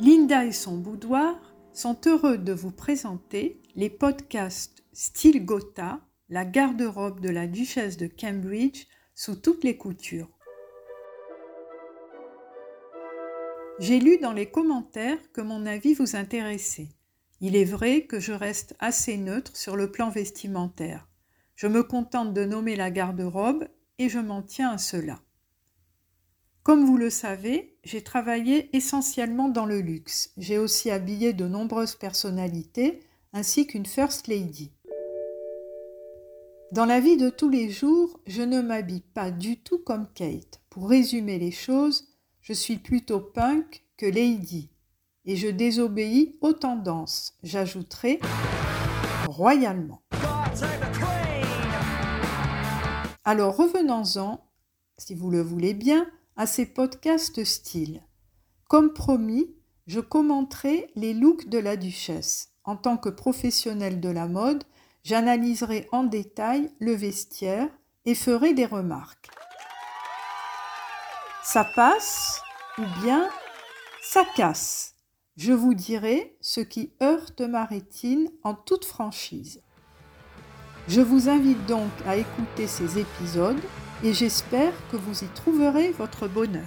Linda et son boudoir sont heureux de vous présenter les podcasts Style Gotha, la garde-robe de la duchesse de Cambridge sous toutes les coutures. J'ai lu dans les commentaires que mon avis vous intéressait. Il est vrai que je reste assez neutre sur le plan vestimentaire. Je me contente de nommer la garde-robe et je m'en tiens à cela. Comme vous le savez, j'ai travaillé essentiellement dans le luxe. J'ai aussi habillé de nombreuses personnalités ainsi qu'une First Lady. Dans la vie de tous les jours, je ne m'habille pas du tout comme Kate. Pour résumer les choses, je suis plutôt punk que lady et je désobéis aux tendances. J'ajouterai royalement. Alors revenons-en, si vous le voulez bien, à ces podcasts style. Comme promis, je commenterai les looks de la duchesse. En tant que professionnelle de la mode, j'analyserai en détail le vestiaire et ferai des remarques. Ça passe ou bien ça casse? Je vous dirai ce qui heurte ma rétine en toute franchise. Je vous invite donc à écouter ces épisodes et j'espère que vous y trouverez votre bonheur.